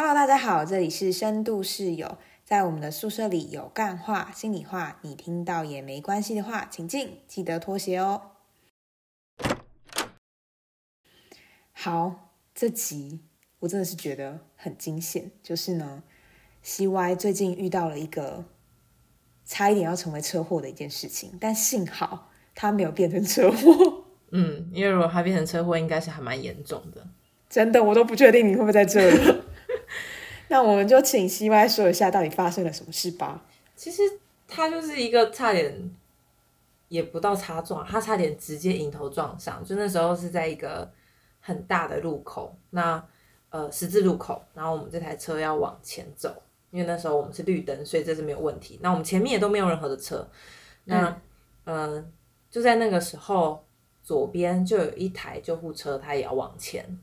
Hello，大家好，这里是深度室友，在我们的宿舍里有干话、心里话，你听到也没关系的话，请进，记得脱鞋哦。好，这集我真的是觉得很惊险，就是呢，CY 最近遇到了一个差一点要成为车祸的一件事情，但幸好他没有变成车祸。嗯，因为如果他变成车祸，应该是还蛮严重的。真的，我都不确定你会不会在这里。那我们就请 CY 说一下，到底发生了什么事吧。其实他就是一个差点，也不到擦撞，他差点直接迎头撞上。就那时候是在一个很大的路口，那呃十字路口，然后我们这台车要往前走，因为那时候我们是绿灯，所以这是没有问题。那我们前面也都没有任何的车，那嗯、呃就在那个时候，左边就有一台救护车，它也要往前。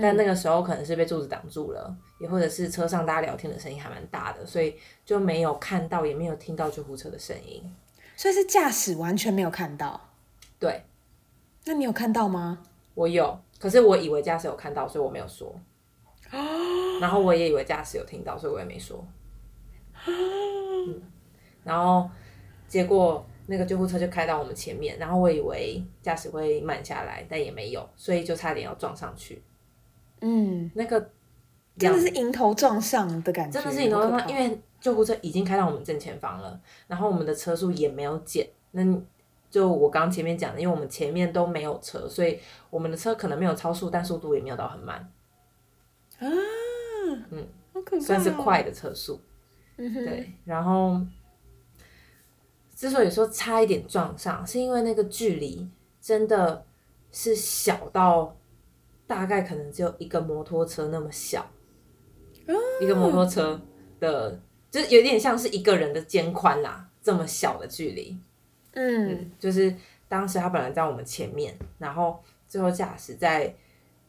但那个时候可能是被柱子挡住了，也或者是车上大家聊天的声音还蛮大的，所以就没有看到，也没有听到救护车的声音。所以是驾驶完全没有看到。对那你有看到吗？我有，可是我以为驾驶有看到，所以我没有说。然后我也以为驾驶有听到，所以我也没说。嗯然后结果那个救护车就开到我们前面，然后我以为驾驶会慢下来，但也没有，所以就差点要撞上去。嗯，那个真的是迎头撞上的感觉，真的是迎头撞因为救护车已经开到我们正前方了，然后我们的车速也没有减。那就我刚刚前面讲的，因为我们前面都没有车，所以我们的车可能没有超速，但速度也没有到很慢，啊，嗯，好可怕、哦，算是快的车速。嗯哼，对，然后之所以说差一点撞上，是因为那个距离真的是小到大概可能只有一个摩托车那么小，一个摩托车的，就是有点像是一个人的肩宽啦，这么小的距离。嗯，就是当时他本来在我们前面，然后最后驾驶在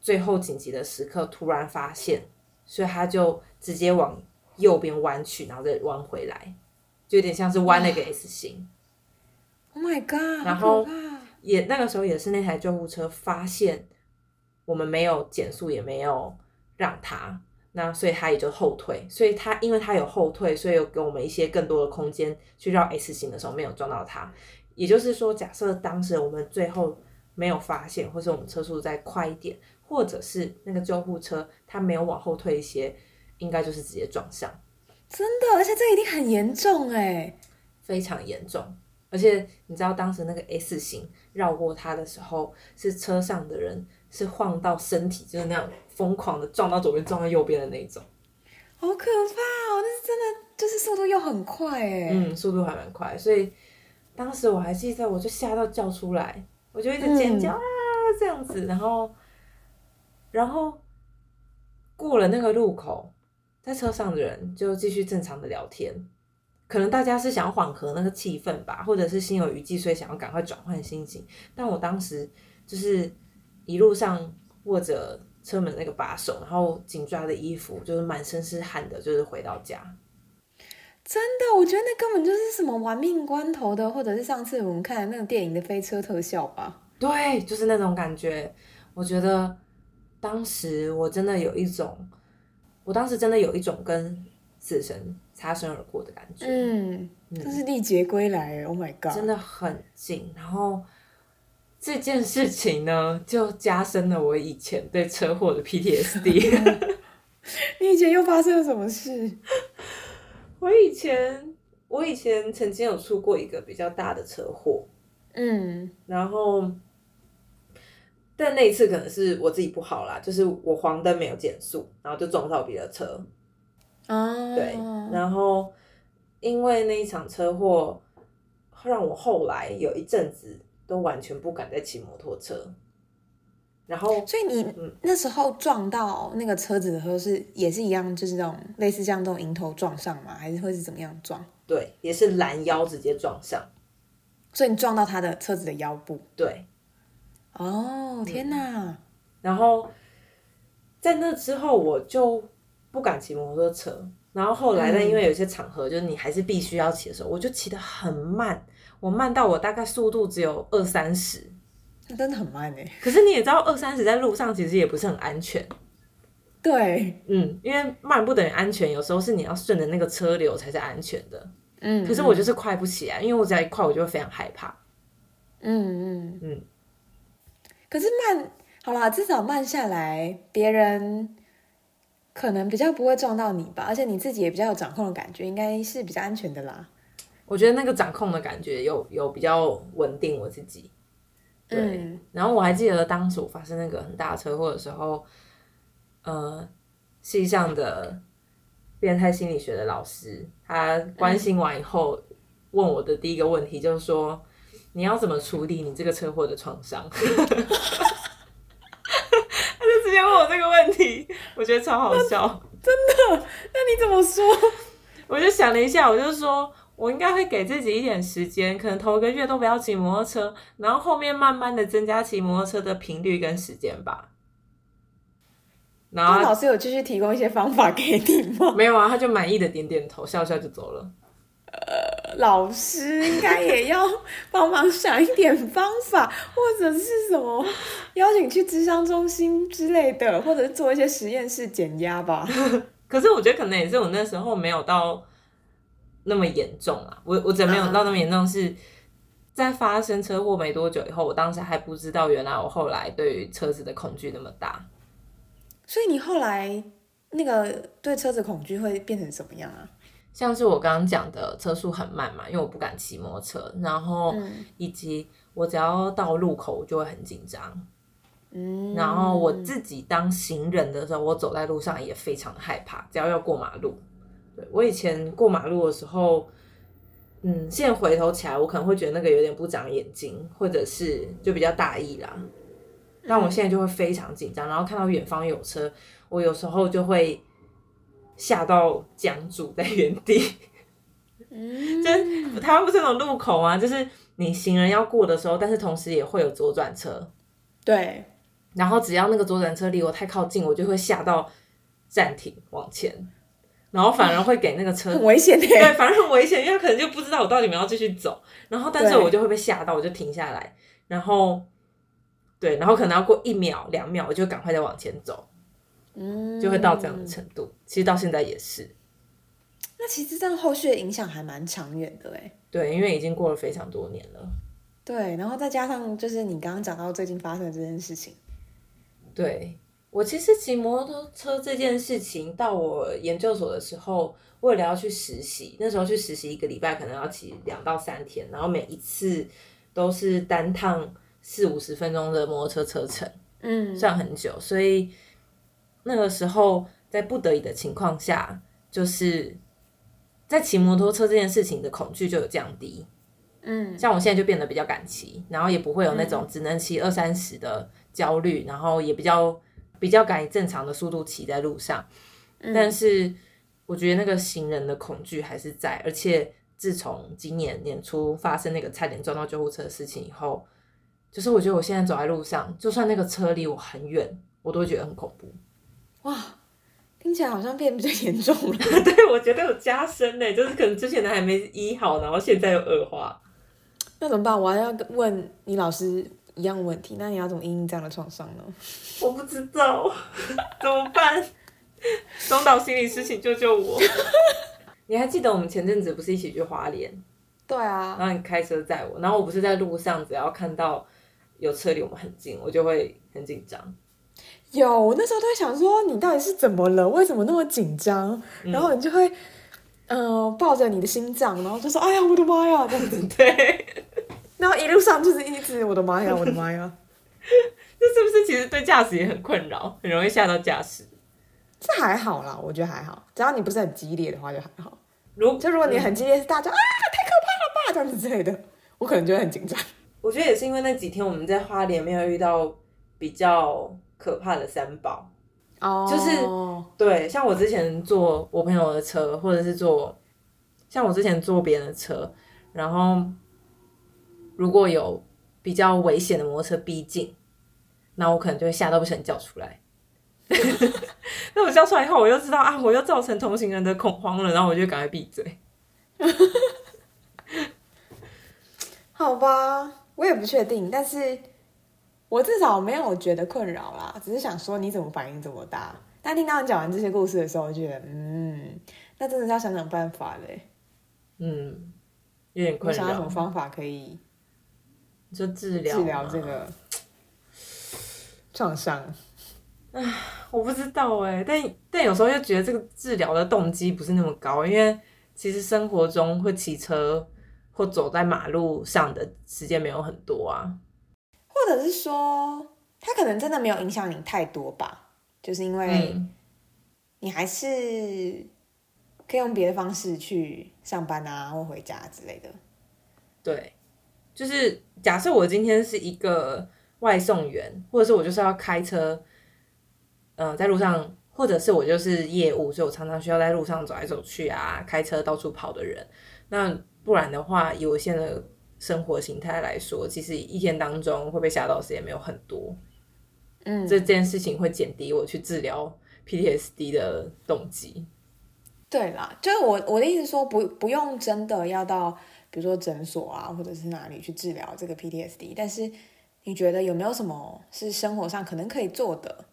最后紧急的时刻突然发现，所以他就直接往右边弯去，然后再弯回来，就有点像是弯了个 S 型。，Oh my god，然后也那个时候也是那台救护车发现我们没有减速，也没有让他，那所以他也就后退。所以他因为他有后退，所以有给我们一些更多的空间去绕 S 型的时候没有撞到他。也就是说，假设当时我们最后没有发现，或是我们车速再快一点，或者是那个救护车它没有往后退一些，应该就是直接撞上。真的，而且这一定很严重哎，非常严重。而且你知道当时那个 S 型绕过它的时候，是车上的人是晃到身体就是那样疯狂的撞到左边撞到右边的那种，好可怕哦，那是真的，就是速度又很快哎，嗯，速度还蛮快，所以当时我还记得，我就吓到叫出来，我就一直尖叫、啊这样子，然后然后过了那个路口，在车上的人就继续正常的聊天。可能大家是想要缓和那个气氛吧，或者是心有余悸，所以想要赶快转换心情。但我当时就是一路上握着车门那个把手，然后紧抓的衣服，就是满身是汗的，就是回到家。真的，我觉得那根本就是什么玩命关头的，或者是上次我们看的那个电影的飞车特效吧。对，就是那种感觉。我觉得当时我真的有一种，我当时真的有一种跟死神擦身而过的感觉。嗯，这是历劫归来，Oh my god！真的很近。然后这件事情呢，就加深了我以前对车祸的 PTSD。你以前又发生了什么事？我以前，我以前曾经有出过一个比较大的车祸，嗯然后，但那一次可能是我自己不好啦，就是我黄灯没有减速，然后就撞到别的车。啊，对，然后因为那一场车祸，让我后来有一阵子都完全不敢再骑摩托车。然后，所以你嗯那时候撞到那个车子的时候是也是一样，就是这种类似这样这种迎头撞上吗？还是会是怎么样撞？对，也是拦腰直接撞上。所以你撞到他的车子的腰部。对，哦，天哪！然后在那之后我就不敢骑摩托车。然后后来呢，因为有些场合就是你还是必须要骑的时候，我就骑得很慢，我慢到我大概速度只有二三十。那真的很慢哎。可是你也知道，二三十在路上其实也不是很安全。对，嗯，因为慢不等于安全，有时候是你要顺着那个车流才是安全的。嗯，可是我就是快不起来，因为我只要一快，我就会非常害怕。嗯嗯嗯，可是慢好啦，至少慢下来，别人可能比较不会撞到你吧，而且你自己也比较有掌控的感觉，应该是比较安全的啦。我觉得那个掌控的感觉有有比较稳定我自己。对，嗯然后我还记得当时我发生那个很大车祸的时候，呃，系上的变态心理学的老师，他关心完以后，问我的第一个问题就是说，你要怎么处理你这个车祸的创伤？他就直接问我这个问题，我觉得超好笑。真的那你怎么说？我就想了一下，我就说，我应该会给自己一点时间，可能头一个月都不要骑摩托车，然后后面慢慢的增加骑摩托车的频率跟时间吧。然后那老师有继续提供一些方法给你吗？没有啊，他就满意的点点头，笑笑就走了。老师应该也要帮忙想一点方法，或者是什么邀请去智商中心之类的，或者是做一些实验室减压吧。可是我觉得可能也是我那时候没有到那么严重啊，我我只没有到那么严重，是在发生车祸没多久以后，我当时还不知道原来我后来对于车子的恐惧那么大。所以你后来那个对车子恐惧会变成什么样啊？像是我刚刚讲的车速很慢嘛，因为我不敢骑摩托车，然后嗯以及我只要到路口我就会很紧张，嗯，然后我自己当行人的时候，我走在路上也非常的害怕，只要要过马路。对我以前过马路的时候，嗯，现在回头起来，我可能会觉得那个有点不长眼睛，或者是就比较大意啦。但我现在就会非常紧张，然后看到远方有车，我有时候就会吓到僵住在原地。嗯，就是台湾不是那种路口啊，就是你行人要过的时候，但是同时也会有左转车，对，然后只要那个左转车离我太靠近，我就会吓到暂停往前，然后反而会给那个车 很危险的。对，反而很危险，因为他可能就不知道我到底有没有要继续走，然后但是我就会被吓到，我就停下来，然后对，然后可能要过一秒两秒，我就赶快再往前走，嗯，就会到这样的程度。其实到现在也是，那其实这样后续的影响还蛮长远的哎。对，因为已经过了非常多年了。对，然后再加上就是你刚刚讲到最近发生的这件事情，对我其实骑摩托车这件事情，到我研究所的时候，为了要去实习，那时候去实习一个礼拜可能要骑两到三天，然后每一次都是单趟四五十分钟的摩托车车程，嗯，算很久，所以那个时候在不得已的情况下，就是在骑摩托车这件事情的恐惧就有降低。嗯，像我现在就变得比较敢骑，然后也不会有那种只能骑二三十的焦虑，然后也比较比较敢以正常的速度骑在路上。但是我觉得那个行人的恐惧还是在，而且自从今年年初发生那个差点撞到救护车的事情以后，就是我觉得我现在走在路上，就算那个车离我很远，我都会觉得很恐怖。哇，听起来好像变比较严重了。对，我觉得有加深呢，就是可能之前的还没医好，然后现在又恶化。那怎么办？我还要问你老师一样问题，那你要怎么应应这样的创伤呢？我不知道 怎么办。东岛心理师，请救救我！你还记得我们前阵子不是一起去花莲，对啊，然后你开车载我，然后我不是在路上，只要看到有车离我们很近，我就会很紧张。有，我那时候都会想说，你到底是怎么了？为什么那么紧张？然后你就会，嗯、呃，抱着你的心脏，然后就说：“哎呀，我的妈呀！”这样子，对，然后一路上就是一直“我的妈呀，我的妈呀 这是不是其实对驾驶也很困扰，很容易吓到驾驶？”这还好啦，我觉得还好，只要你不是很激烈的话就还好。如就如果你很激烈，是大叫啊太可怕了吧这样子之类的，我可能就会很紧张。我觉得也是因为那几天我们在花莲没有遇到比较可怕的三宝，哦就是对，像我之前坐我朋友的车，或者是坐像我之前坐别人的车，然后如果有比较危险的摩托车逼近，那我可能就会吓到不想叫出来。那我叫出来以后，我又知道啊，我又造成同行人的恐慌了，然后我就赶快闭嘴。好吧，我也不确定，但是我至少没有觉得困扰啦，只是想说你怎么反应这么大，但但听到你讲完这些故事的时候，我就觉得，嗯，那真的是要想想办法嘞。嗯，有点你困想到什么扰。方法可以你说治疗治疗吗这个创伤？我不知道哎，但但有时候又觉得这个治疗的动机不是那么高，因为其实生活中会骑车或走在马路上的时间没有很多啊。或者是说，他可能真的没有影响你太多吧？就是因为嗯你还是可以用别的方式去上班啊，或回家之类的。对，就是假设我今天是一个外送员，或者是我就是要开车，呃，在路上，或者是我就是业务，所以我常常需要在路上走来走去啊，开车到处跑的人。那不然的话，以我现在的生活形态来说，其实一天当中会被吓到的时间没有很多。嗯，这件事情会减低我去治疗 PTSD 的动机。对啦，就是我我的意思说不不用真的要到比如说诊所啊，或者是哪里去治疗这个 PTSD，但是你觉得有没有什么是生活上可能可以做的，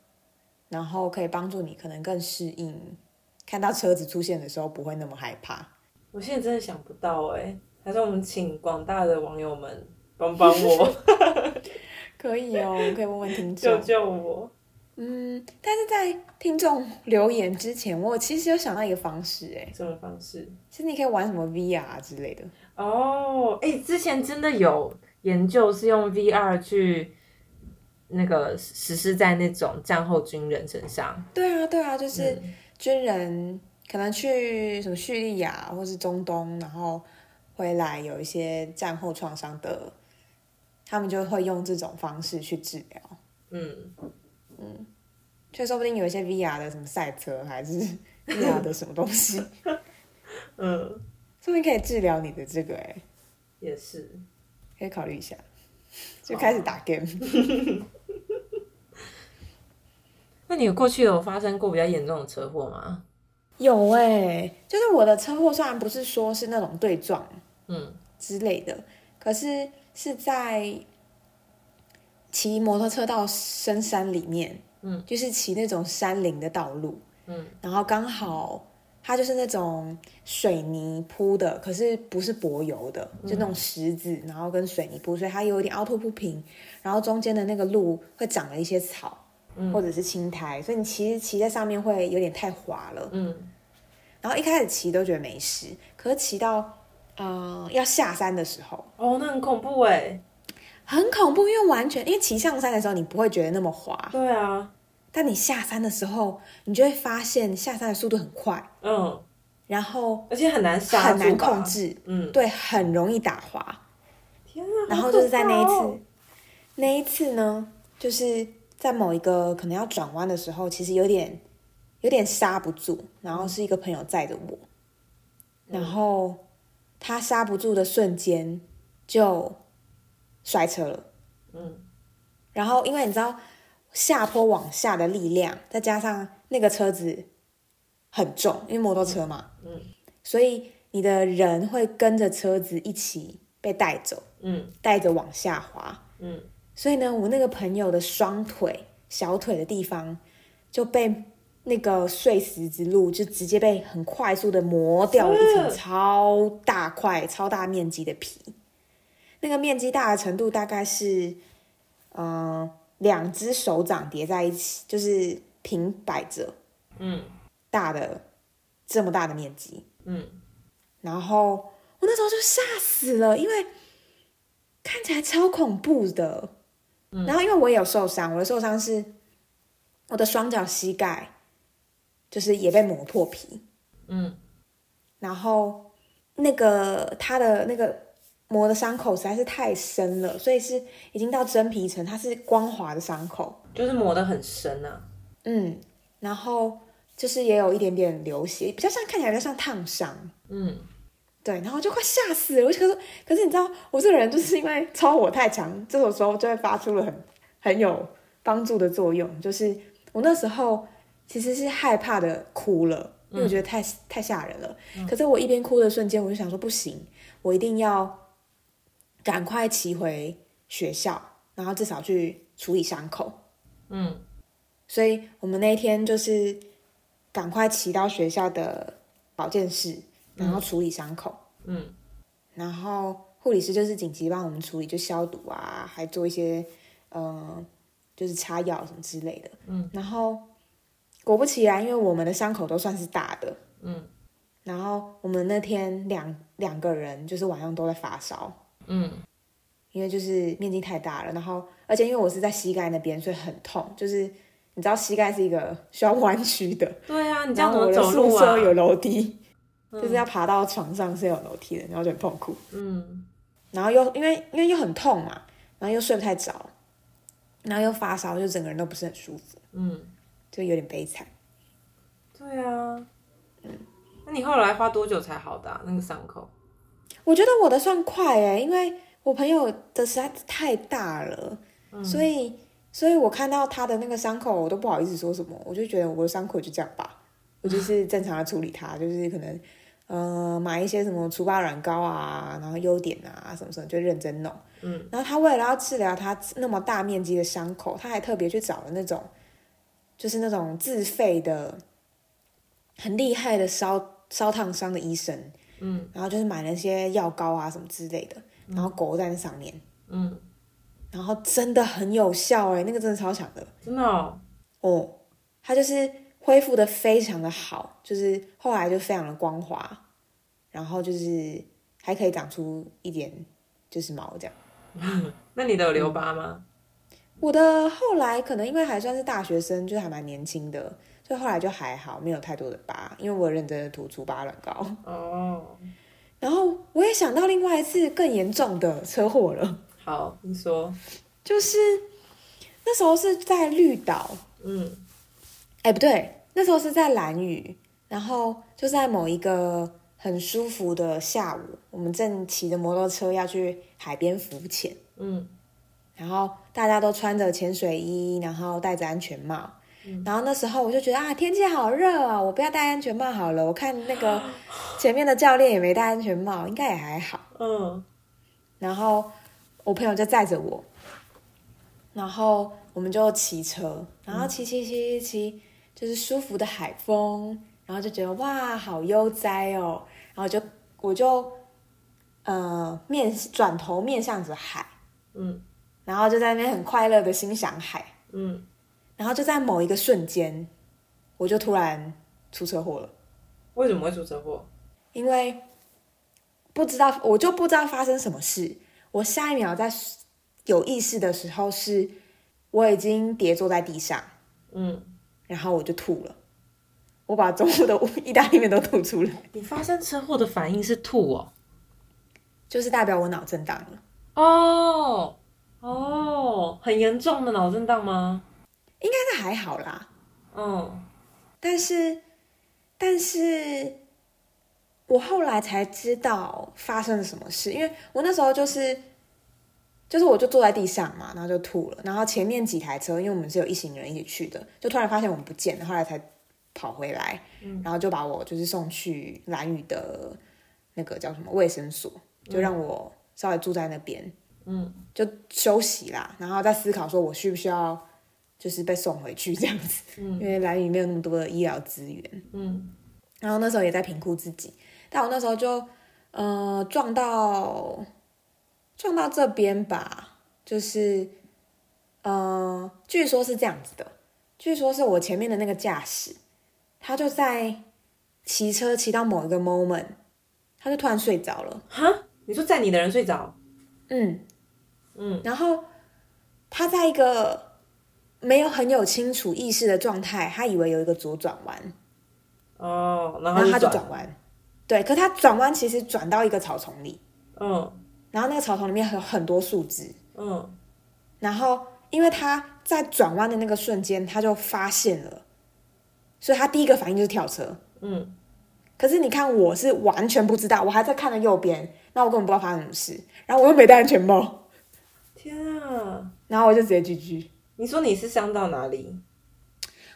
然后可以帮助你可能更适应看到车子出现的时候不会那么害怕？我现在真的想不到哎、还是我们请广大的网友们帮帮我，可以哦，我们可以问问听救众。救我！嗯，但是在听众留言之前，我其实有想到一个方式，哎，什么方式？其实你可以玩什么 VR 之类的。哦，哎，之前真的有研究是用 VR 去那个实施在那种战后军人身上，对啊，对啊，就是嗯军人可能去什么叙利亚或是中东，然后回来有一些战后创伤的，他们就会用这种方式去治疗。嗯，所以说不定有一些 VR 的什么赛车，还是 VR 的什么东西，嗯，说不定可以治疗你的这个，哎，也是。可以考虑一下，就开始打 game。那你过去有发生过比较严重的车祸吗？有哎、就是我的车祸虽然不是说是那种对撞嗯。之类的，可是是在骑摩托车到深山里面，嗯，就是骑那种山林的道路，嗯，然后刚好它就是那种水泥铺的，可是不是柏油的，就那种石子，然后跟水泥铺，所以它有一点凹凸不平，然后中间的那个路会长了一些草。嗯。或者是青苔，所以你骑骑在上面会有点太滑了。嗯。然后一开始骑都觉得没事，可是骑到呃要下山的时候。哦，那很恐怖哎。很恐怖，因为完全因为骑上山的时候你不会觉得那么滑，对啊，但你下山的时候，你就会发现下山的速度很快，嗯，然后而且很难刹很难吧控。制，嗯，对，很容易打滑。天啊！然后就是在那一好可怕哦。次，那一次呢，就是在某一个可能要转弯的时候，其实有点有点刹不住，然后是一个朋友载着我，然后他刹不住的瞬间就摔车了。嗯然后因为你知道下坡往下的力量，再加上那个车子很重，因为摩托车嘛，嗯所以你的人会跟着车子一起被带走，嗯带着往下滑。嗯，所以呢，我那个朋友的双腿、小腿的地方就被那个碎石之路就直接被很快速的磨掉了一层呃超大块、超大面积的皮。那个面积大的程度大概是，嗯、两只手掌叠在一起，就是平摆着嗯大的这么大的面积。嗯然后我那时候就吓死了，因为看起来超恐怖的。然后因为我也有受伤，我的受伤是我的双脚膝盖，就是也被磨破皮，嗯然后那个他的那个磨的伤口实在是太深了，所以是已经到真皮层，它是光滑的伤口。就是磨得很深啊。嗯，然后就是也有一点点流血，比较像看起来比较像烫伤。嗯对，然后就快吓死了。我就可是，可是你知道，我这个人就是因为超火太强，这种时候就会发出了很很有帮助的作用。就是我那时候其实是害怕的哭了，因为我觉得太、太吓人了。可是我一边哭的瞬间，我就想说不行，我一定要赶快骑回学校，然后至少去处理伤口。嗯所以我们那一天就是赶快骑到学校的保健室，然后处理伤口。嗯然后护理师就是紧急帮我们处理，就消毒啊，还做一些呃，就是擦药什么之类的。嗯，然后果不其然，因为我们的伤口都算是大的，嗯然后我们那天两两个人就是晚上都在发烧，嗯因为就是面积太大了，然后而且因为我是在膝盖那边，所以很痛，就是你知道膝盖是一个需要弯曲的，对啊，你这样怎么走路啊？宿舍有楼梯，就是要爬到床上是有楼梯的，然后就很痛苦。嗯然后又因为因为又很痛嘛，然后又睡不太着，然后又发烧，就整个人都不是很舒服，嗯，就有点悲惨。对啊。那你后来花多久才好的啊、那个伤口？我觉得我的算快哎，因为我朋友的实在是太大了，所以所以我看到他的那个伤口，我都不好意思说什么，我就觉得我的伤口就这样吧，我就是正常的处理它，就是可能呃买一些什么除疤软膏啊，然后优点啊什么什么，就认真弄。嗯，然后他为了要治疗他那么大面积的伤口，他还特别去找了那种，就是那种自费的，很厉害的烧烧烫伤的医生，嗯然后就是买了一些药膏啊什么之类的，然后裹在那上面，嗯，然后真的很有效哎、那个真的超强的真的哦。哦，它就是恢复的非常的好，就是后来就非常的光滑，然后就是还可以长出一点就是毛这样。那你的有留疤吗？我的后来可能因为还算是大学生，就还蛮年轻的，所以后来就还好，没有太多的疤，因为我认真的涂除疤软膏。哦，然后我也想到另外一次更严重的车祸了，好，你说。就是那时候是在绿岛，嗯哎不对，那时候是在兰屿，然后就在某一个很舒服的下午，我们正骑着摩托车要去海边浮潜。嗯然后大家都穿着潜水衣，然后戴着安全帽。然后那时候我就觉得啊，天气好热啊，我不要戴安全帽好了。我看那个 前面的教练也没戴安全帽，应该也还好。嗯然后我朋友就载着我，然后我们就骑车，然后骑骑骑骑骑，就是舒服的海风，然后就觉得哇，好悠哉哦。然后就我就呃面转头面向着海，嗯然后就在那边很快乐的欣赏海。嗯，然后就在某一个瞬间，我就突然出车祸了，为什么会出车祸？因为不知道，我就不知道发生什么事。我下一秒在有意识的时候是，我已经跌坐在地上，嗯，然后我就吐了，我把中午的意大利面都吐出来，你发生车祸的反应是吐哦。就是代表我脑震荡了。哦哦，很严重的脑震荡吗？应该是还好啦，嗯但是，但是我后来才知道发生了什么事，因为我那时候就是，就是我就坐在地上嘛，然后就吐了，然后前面几台车，因为我们是有一行人一起去的，就突然发现我们不见了，后来才跑回来，然后就把我就是送去蓝屿的那个叫什么卫生所，就让我稍微住在那边，嗯就休息啦，然后再思考说我需不需要就是被送回去这样子，因为蓝屿没有那么多的医疗资源。嗯。然后那时候也在评估自己，但我那时候就呃撞到撞到这边吧，就是呃，据说是这样子的，据说是我前面的那个驾驶，他就在骑车骑到某一个 moment，他就突然睡着了，哈，你说载你的人睡着？嗯嗯。然后他在一个没有很有清楚意识的状态，他以为有一个左转弯，哦，然后他就转，转弯，对，可他转弯其实转到一个草丛里。嗯。然后那个草丛里面有很多树枝，嗯。然后因为他在转弯的那个瞬间，他就发现了，所以他第一个反应就是跳车。嗯，可是你看，我是完全不知道，我还在看着右边，那我根本不知道发生什么事，然后我又没戴安全帽，天啊！然后我就直接 GG。你说你是伤到哪里？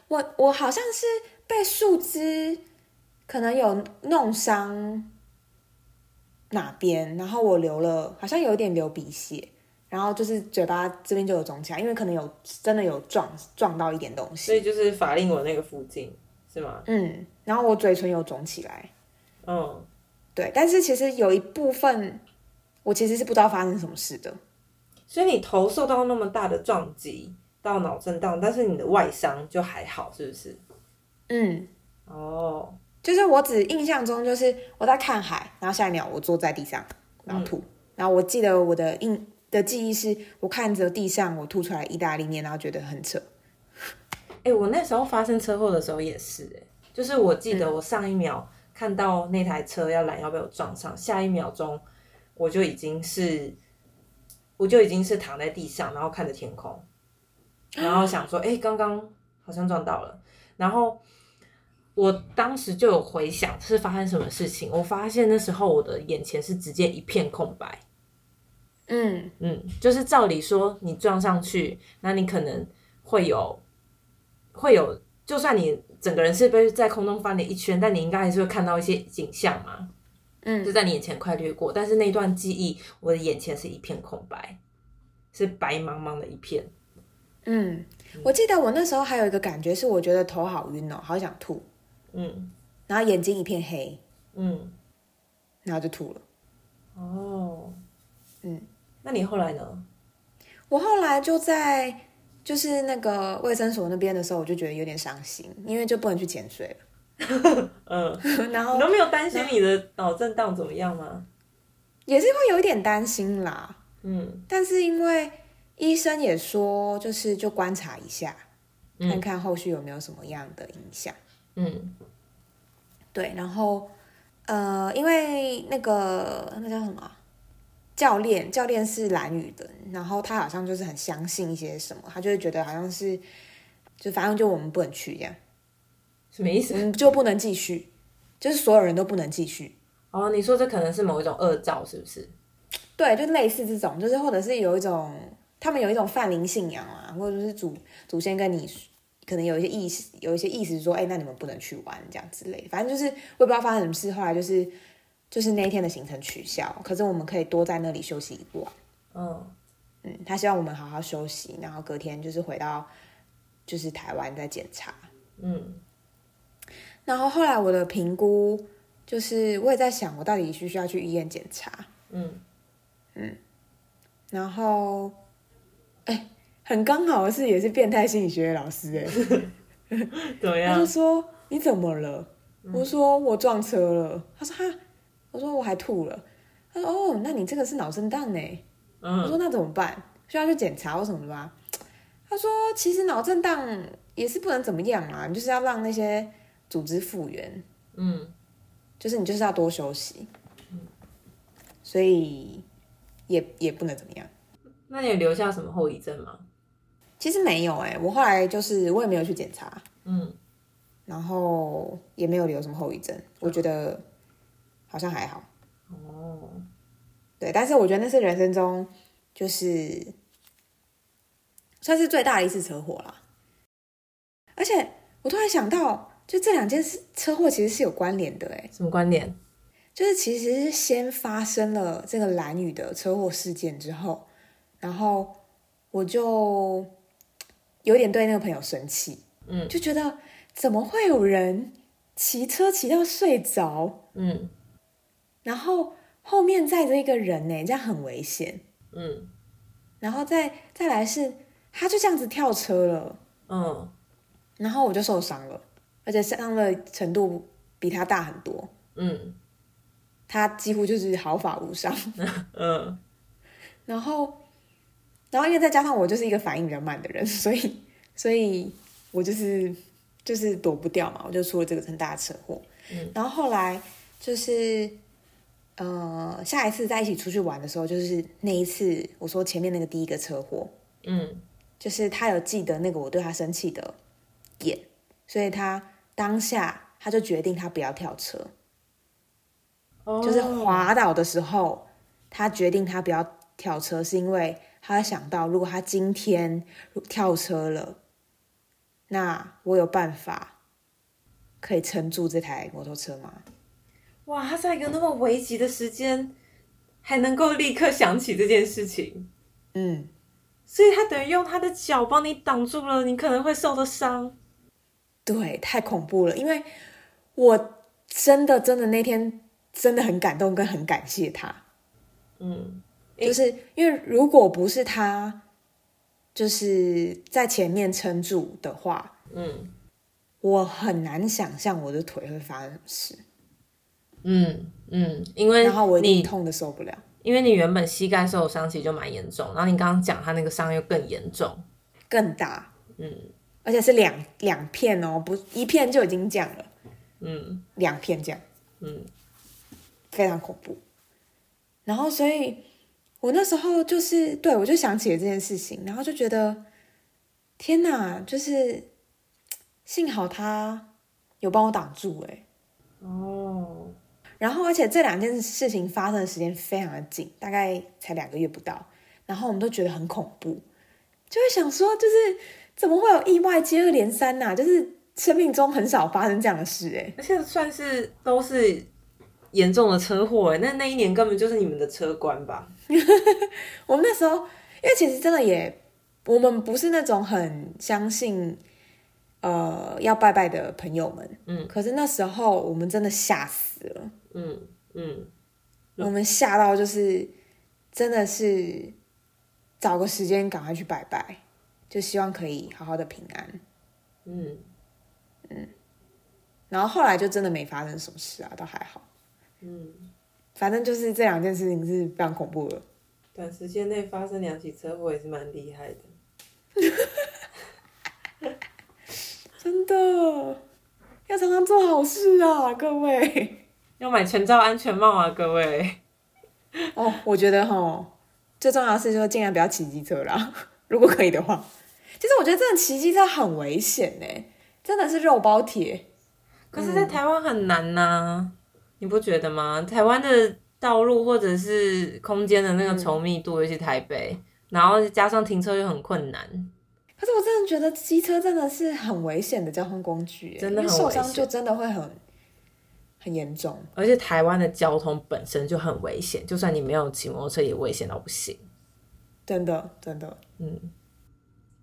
我我好像是被树枝可能有弄伤哪边，然后我流了，好像有点流鼻血，然后就是嘴巴这边就有肿起来，因为可能有真的有撞撞到一点东西。所以就是法令纹那个附近是吗？嗯，然后我嘴唇有肿起来，嗯，对，但是其实有一部分我其实是不知道发生什么事的。所以你头受到那么大的撞击到脑震荡，但是你的外伤就还好，是不是？嗯，哦，就是我只印象中就是我在看海，然后下一秒我坐在地上，然后吐，然后我记得我的印的记忆是我看着地上我吐出来意大利面，然后觉得很扯。哎、我那时候发生车祸的时候也是、哎，就是我记得我上一秒看到那台车要拦要被我撞上，下一秒钟我就已经是，我就已经是躺在地上，然后看着天空，然后想说，哎、刚刚好像撞到了，然后我当时就有回想是发生什么事情，我发现那时候我的眼前是直接一片空白。嗯嗯，就是照理说，你撞上去，那你可能会有会有，就算你整个人是被在空中翻了一圈，但你应该还是会看到一些景象嘛，就嗯，在你眼前快掠过。但是那段记忆，我的眼前是一片空白，是白茫茫的一片。嗯，我记得我那时候还有一个感觉是，我觉得头好晕哦，好想吐，嗯。然后眼睛一片黑，嗯，然后就吐了。哦，嗯，那你后来呢？我后来就在就是那个卫生所那边的时候，我就觉得有点伤心，因为就不能去潜水 嗯，然后你都没有担心你的脑震荡怎么样吗？也是会有一点担心啦，嗯。但是因为医生也说，就是就观察一下，看看后续有没有什么样的影响。嗯。对，然后呃，因为那个那叫什么啊？教练，教练是蓝语的，然后他好像就是很相信一些什么，他就会觉得好像是，就反正就我们不能去这样，什么意思就不能继续，就是所有人都不能继续。哦，你说这可能是某一种恶兆，是不是？对，就类似这种，就是或者是有一种他们有一种泛灵信仰啊，或者是祖祖先跟你可能有一些意思，有一些意思说，哎，那你们不能去玩这样之类。反正就是我也不知道发生什么事，后来就是就是那一天的行程取消，可是我们可以多在那里休息一晚。嗯嗯，他希望我们好好休息，然后隔天就是回到就是台湾再检查。嗯然后后来我的评估就是我也在想，我到底需不需要去医院检查？嗯然后，哎，很刚好的是，也是变态心理学的老师哎、怎么他就样？说你怎么了？我说我撞车了。他说哈，我说我还吐了。他说哦，那你这个是脑震荡呢。我嗯说那怎么办？需要去检查或什么的吗？他说其实脑震荡也是不能怎么样啊，你就是要让那些组织复原，嗯就是你就是要多休息。嗯所以也也不能怎么样。那你有留下什么后遗症吗？其实没有哎、我后来就是我也没有去检查，嗯然后也没有留什么后遗症，我觉得好像还好。哦，对，但是我觉得那是人生中就是算是最大的一次车祸啦。而且我突然想到，就这两件事车祸其实是有关联的哎，什么关联？就是其实是先发生了这个蓝雨的车祸事件之后，然后我就有点对那个朋友生气，嗯就觉得怎么会有人骑车骑到睡着，嗯然后后面载着一个人呢，这样很危险。嗯然后再再来是，他就这样子跳车了，嗯然后我就受伤了，而且伤的程度比他大很多，嗯他几乎就是毫发无伤。嗯然后，然后因为再加上我就是一个反应比较慢的人，所以所以我就是就是躲不掉嘛，我就出了这个很大的车祸。嗯然后后来就是呃下一次在一起出去玩的时候，就是那一次我说前面那个第一个车祸，嗯就是他有记得那个我对他生气的点，所以他当下他就决定他不要跳车，哦，就是滑倒的时候，他决定他不要跳车，是因为他想到如果他今天跳车了，那我有办法可以撑住这台摩托车吗？哇，他在一个那么危急的时间，还能够立刻想起这件事情，嗯，所以他等于用他的脚帮你挡住了你可能会受的伤。对，太恐怖了，因为我真的真的那天真的很感动，跟很感谢他。嗯，就是因为如果不是他，就是在前面撑住的话，嗯我很难想象我的腿会发生什么事，嗯嗯，因为然后我一定你痛的受不了。因为你原本膝盖受伤其实就蛮严重，然后你刚刚讲他那个伤又更严重。更大，嗯而且是两两片哦，不一片就已经这样了，嗯。两片这样。嗯非常恐怖。然后，所以我那时候就是对我就想起了这件事情，然后就觉得天哪，就是幸好他有帮我挡住哎、哦，然后，而且这两件事情发生的时间非常的紧，大概才两个月不到。然后我们都觉得很恐怖，就会想说，就是怎么会有意外接二连三呐、就是生命中很少发生这样的事哎、而且算是都是严重的车祸哎，那那一年根本就是你们的车关吧？我们那时候，因为其实真的也，我们不是那种很相信，呃，要拜拜的朋友们。嗯。可是那时候我们真的吓死了，嗯嗯。我们吓到就是真的是找个时间赶快去拜拜，就希望可以好好的平安。嗯嗯，然后后来就真的没发生什么事啊，倒还好。嗯，反正就是这两件事情是非常恐怖的。短时间内发生两起车祸也是蛮厉害的。真的要常常做好事啊，各位。要买全罩安全帽啊，各位。哦，我觉得哈，最重要的是就是尽量不要骑机车啦，如果可以的话。其实我觉得真的骑机车很危险呢，真的是肉包铁。可是，在台湾很难呐、你不觉得吗？台湾的道路或者是空间的那个稠密度，尤其台北，然后加上停车又很困难。可是我真的觉得机车真的是很危险的交通工具耶，真的受伤就真的会很很严重。而且台湾的交通本身就很危险，就算你没有骑摩托车，也危险到不行。真的真的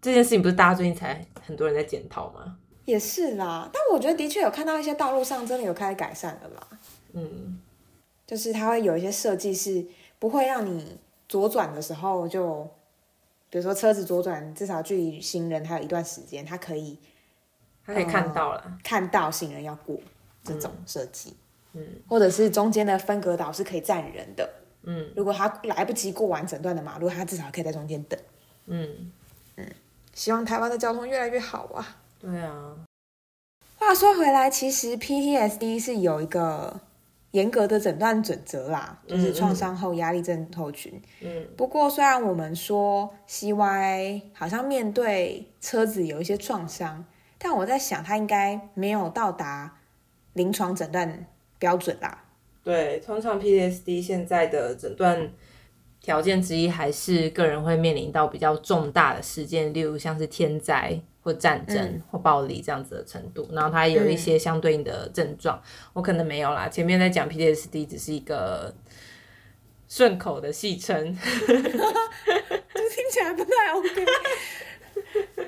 这件事情不是大家最近才很多人在检讨吗？也是啦，但我觉得的确有看到一些道路上真的有开始改善了啦，嗯就是它会有一些设计是不会让你左转的时候就，比如说车子左转至少距离行人还有一段时间，它可以他可以看到了。看到行人要过这种设计，嗯或者是中间的分隔岛是可以站人的，嗯如果他来不及过完整段的马路，他至少可以在中间等。嗯，希望台湾的交通越来越好啊！对啊，话说回来，其实 PTSD 是有一个严格的诊断准则啦，就是创伤后压力症候群。嗯不过，虽然我们说 CY 好像面对车子有一些创伤，但我在想，他应该没有到达临床诊断标准啦。对，通常 PTSD 现在的诊断条件之一还是个人会面临到比较重大的事件，例如像是天灾或战争或暴力这样子的程度，然后它有一些相对应的症状。我可能没有啦，前面在讲 PTSD 只是一个顺口的戏称。就听起来不太 OK。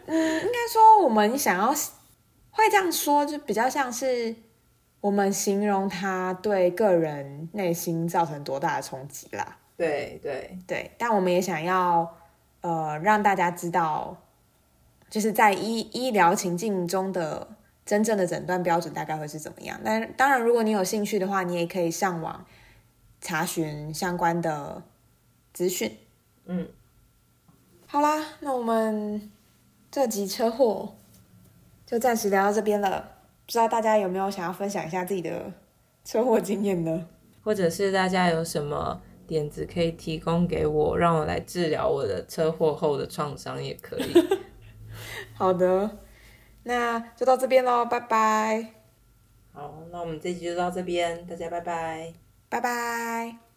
嗯，应该说我们想要会这样说，就比较像是我们形容他对个人内心造成多大的冲击啦。对对，对，但我们也想要呃让大家知道，就是在医医疗情境中的真正的诊断标准大概会是怎么样。但当然，如果你有兴趣的话，你也可以上网查询相关的资讯。嗯，好啦，那我们这集车祸就暂时聊到这边了。不知道大家有没有想要分享一下自己的车祸经验呢？或者是大家有什么点子可以提供给我，让我来治疗我的车祸后的创伤也可以。好的，那就到这边喽，拜拜，好，那我们这集就到这边，大家拜拜。拜拜。